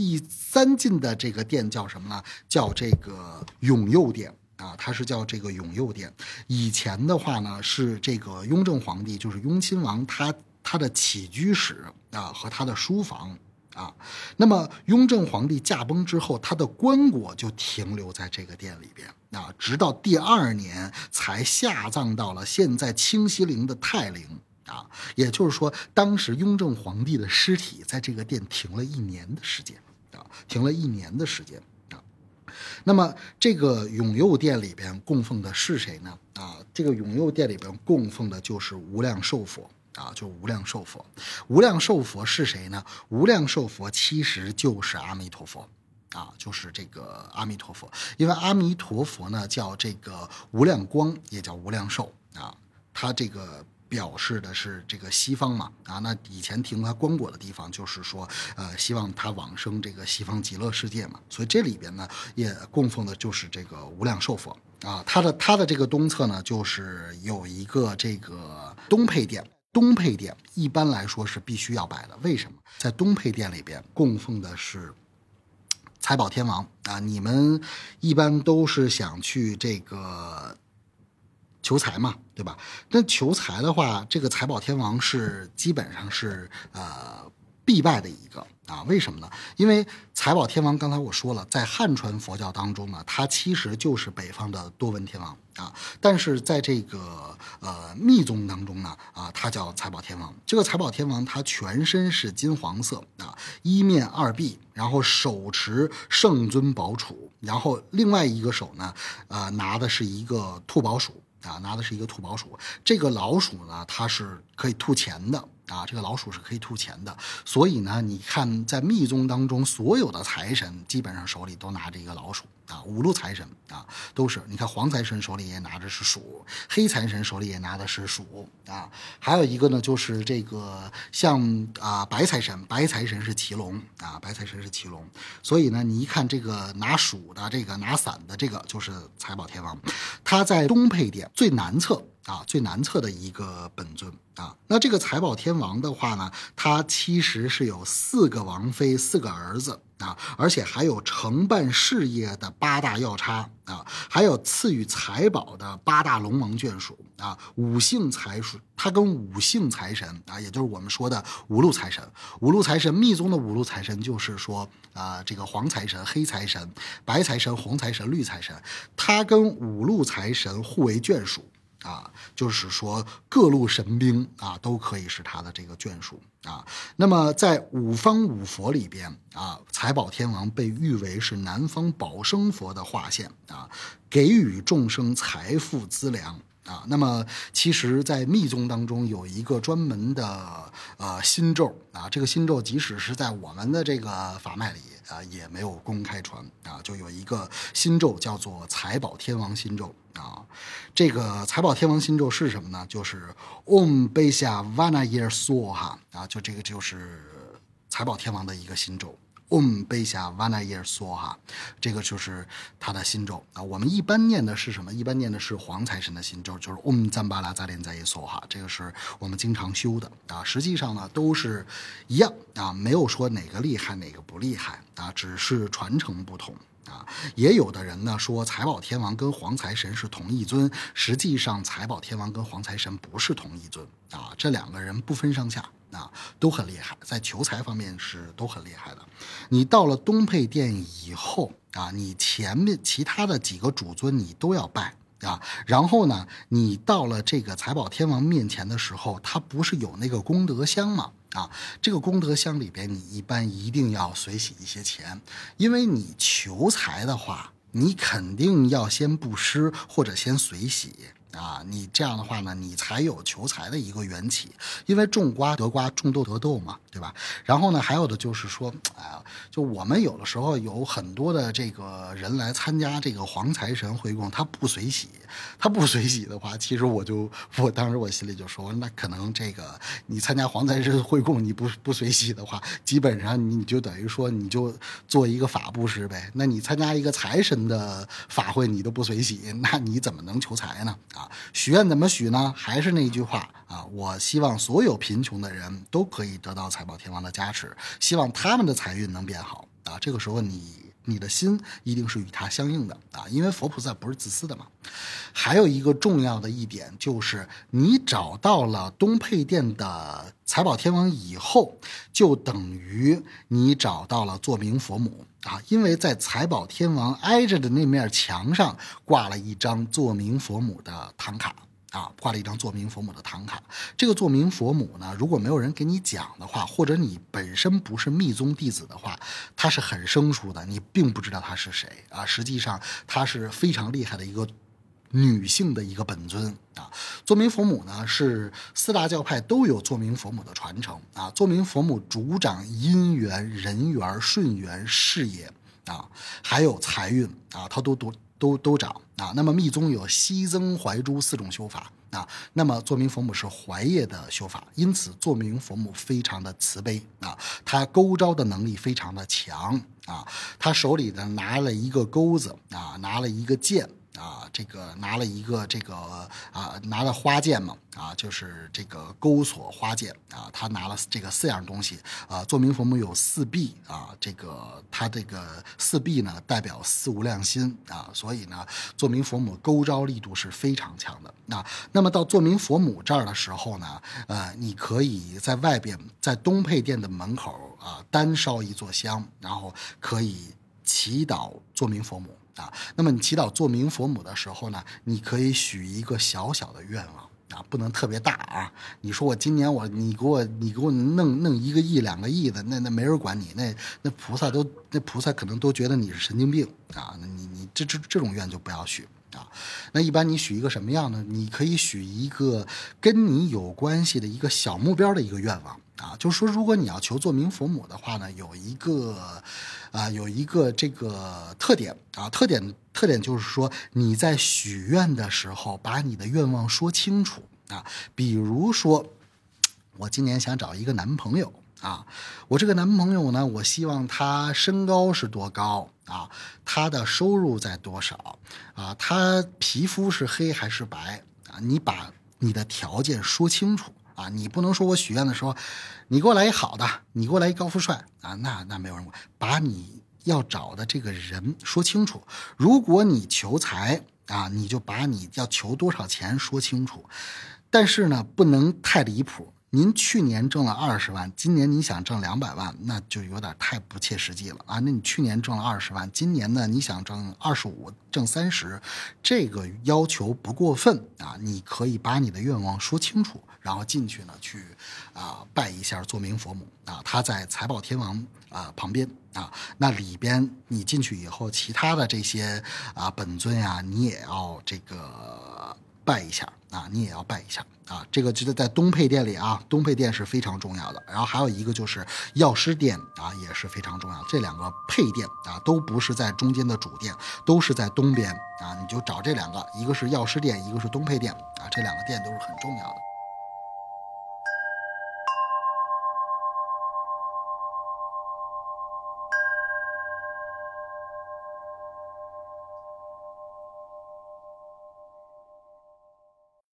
第三进的这个殿叫什么呢？叫这个永佑殿啊，它是叫这个永佑殿。以前的话呢，是这个雍正皇帝，就是雍亲王，他他的起居室啊和他的书房啊。那么雍正皇帝驾崩之后，他的棺椁就停留在这个殿里边啊，直到第二年才下葬到了现在清西陵的泰陵。啊，也就是说，当时雍正皇帝的尸体在这个殿停了一年的时间啊，停了一年的时间啊。那么，这个永佑殿里边供奉的是谁呢？啊，这个永佑殿里边供奉的就是无量寿佛啊，就无量寿佛。无量寿佛是谁呢？无量寿佛其实就是阿弥陀佛啊，就是这个阿弥陀佛。因为阿弥陀佛呢，叫这个无量光，也叫无量寿啊，他这个。表示的是这个西方嘛啊，那以前停他棺椁的地方，就是说，呃，希望他往生这个西方极乐世界嘛。所以这里边呢，也供奉的就是这个无量寿佛啊。它的它的这个东侧呢，就是有一个这个东配殿。东配殿一般来说是必须要摆的，为什么？在东配殿里边供奉的是财宝天王啊。你们一般都是想去这个。求财嘛，对吧？那求财的话，这个财宝天王是基本上是呃必败的一个啊。为什么呢？因为财宝天王刚才我说了，在汉传佛教当中呢，它其实就是北方的多闻天王啊。但是在这个呃密宗当中呢，啊，它叫财宝天王。这个财宝天王他全身是金黄色啊，一面二臂，然后手持圣尊宝杵，然后另外一个手呢，呃，拿的是一个兔宝鼠。啊，拿的是一个兔宝鼠，这个老鼠呢，它是可以吐钱的啊，这个老鼠是可以吐钱的，所以呢，你看在密宗当中，所有的财神基本上手里都拿着一个老鼠。啊，五路财神啊，都是。你看黄财神手里也拿着是鼠，黑财神手里也拿的是鼠啊，还有一个呢，就是这个像啊白财神，白财神是骑龙啊，白财神是骑龙，所以呢，你一看这个拿鼠的，这个拿伞的，这个就是财宝天王，他在东配殿最南侧。啊，最难测的一个本尊啊，那这个财宝天王的话呢，他其实是有四个王妃，四个儿子啊，而且还有承办事业的八大要差啊，还有赐予财宝的八大龙王眷属啊，五姓财属，他跟五姓财神啊，也就是我们说的五路财神，五路财神密宗的五路财神就是说啊，这个黄财神、黑财神、白财神、红财神、绿财神，他跟五路财神互为眷属。啊，就是说各路神兵啊，都可以是他的这个眷属啊。那么在五方五佛里边啊，财宝天王被誉为是南方保生佛的化现啊，给予众生财富资粮啊。那么其实，在密宗当中有一个专门的呃心咒啊，这个心咒即使是在我们的这个法脉里。啊，也没有公开传啊，就有一个心咒叫做财宝天王心咒啊。这个财宝天王心咒是什么呢？就是 Om Besha Vanayir s o 哈啊，就这个就是财宝天王的一个心咒。嗡贝夏瓦那耶梭哈，这个就是他的心咒啊。我们一般念的是什么？一般念的是黄财神的心咒，就是嗡赞巴拉扎连在耶梭哈。这个是我们经常修的啊。实际上呢，都是一样啊，没有说哪个厉害哪个不厉害啊，只是传承不同啊。也有的人呢说财宝天王跟黄财神是同一尊，实际上财宝天王跟黄财神不是同一尊啊，这两个人不分上下。啊，都很厉害，在求财方面是都很厉害的。你到了东配殿以后啊，你前面其他的几个主尊你都要拜啊。然后呢，你到了这个财宝天王面前的时候，他不是有那个功德箱吗？啊，这个功德箱里边你一般一定要随喜一些钱，因为你求财的话，你肯定要先布施或者先随喜。啊，你这样的话呢，你才有求财的一个缘起，因为种瓜得瓜，种豆得豆嘛，对吧？然后呢，还有的就是说，哎，就我们有的时候有很多的这个人来参加这个黄财神会供，他不随喜，他不随喜的话，其实我就我当时我心里就说，那可能这个你参加黄财神会供，你不不随喜的话，基本上你就等于说你就做一个法布施呗。那你参加一个财神的法会，你都不随喜，那你怎么能求财呢？许愿怎么许呢？还是那句话啊，我希望所有贫穷的人都可以得到财宝天王的加持，希望他们的财运能变好啊。这个时候你。你的心一定是与它相应的啊，因为佛菩萨不是自私的嘛。还有一个重要的一点就是，你找到了东配殿的财宝天王以后，就等于你找到了作明佛母啊，因为在财宝天王挨着的那面墙上挂了一张作明佛母的唐卡。啊，挂了一张作明佛母的唐卡。这个作明佛母呢，如果没有人给你讲的话，或者你本身不是密宗弟子的话，它是很生疏的，你并不知道她是谁啊。实际上，她是非常厉害的一个女性的一个本尊啊。作明佛母呢，是四大教派都有作明佛母的传承啊。作明佛母主掌姻缘、人缘、顺缘、事业啊，还有财运啊，她都都。都都长。啊，那么密宗有西增怀珠四种修法。啊，那么作明佛母是怀业的修法，因此作明佛母非常的慈悲。啊，他勾招的能力非常的强。啊，他手里呢拿了一个钩子啊，拿了一个剑。啊，这个拿了一个这个啊，拿了花剑嘛，啊，就是这个钩锁花剑啊，他拿了这个四样东西啊。作明佛母有四臂啊，这个他这个四臂呢代表四无量心啊，所以呢，作明佛母勾招力度是非常强的。那那么到作明佛母这儿的时候呢，呃，你可以在外边在东配殿的门口啊，单烧一座香，然后可以祈祷作明佛母。啊，那么你祈祷做明佛母的时候呢，你可以许一个小小的愿望啊，不能特别大啊。你说我今年我你给我你给我弄弄一个亿两个亿的，那那没人管你，那那菩萨都那菩萨可能都觉得你是神经病啊。你你这这这种愿就不要许啊。那一般你许一个什么样呢？你可以许一个跟你有关系的一个小目标的一个愿望。啊，就是说，如果你要求做名佛母的话呢，有一个，啊，有一个这个特点啊，特点特点就是说，你在许愿的时候，把你的愿望说清楚啊。比如说，我今年想找一个男朋友啊，我这个男朋友呢，我希望他身高是多高啊，他的收入在多少啊，他皮肤是黑还是白啊？你把你的条件说清楚。啊，你不能说我许愿的时候，你给我来一好的，你给我来一高富帅啊，那那没有人管。把你要找的这个人说清楚。如果你求财啊，你就把你要求多少钱说清楚。但是呢，不能太离谱。您去年挣了二十万，今年你想挣两百万，那就有点太不切实际了啊。那你去年挣了二十万，今年呢你想挣二十五、挣三十，这个要求不过分啊。你可以把你的愿望说清楚。然后进去呢，去啊拜一下作明佛母啊，他在财宝天王啊旁边啊，那里边你进去以后，其他的这些啊本尊呀，你也要这个拜一下啊，你也要拜一下啊，这个就是在东配殿里啊，东配殿是非常重要的。然后还有一个就是药师殿啊，也是非常重要。这两个配殿啊，都不是在中间的主殿，都是在东边啊，你就找这两个，一个是药师殿，一个是东配殿啊，这两个殿都是很重要的。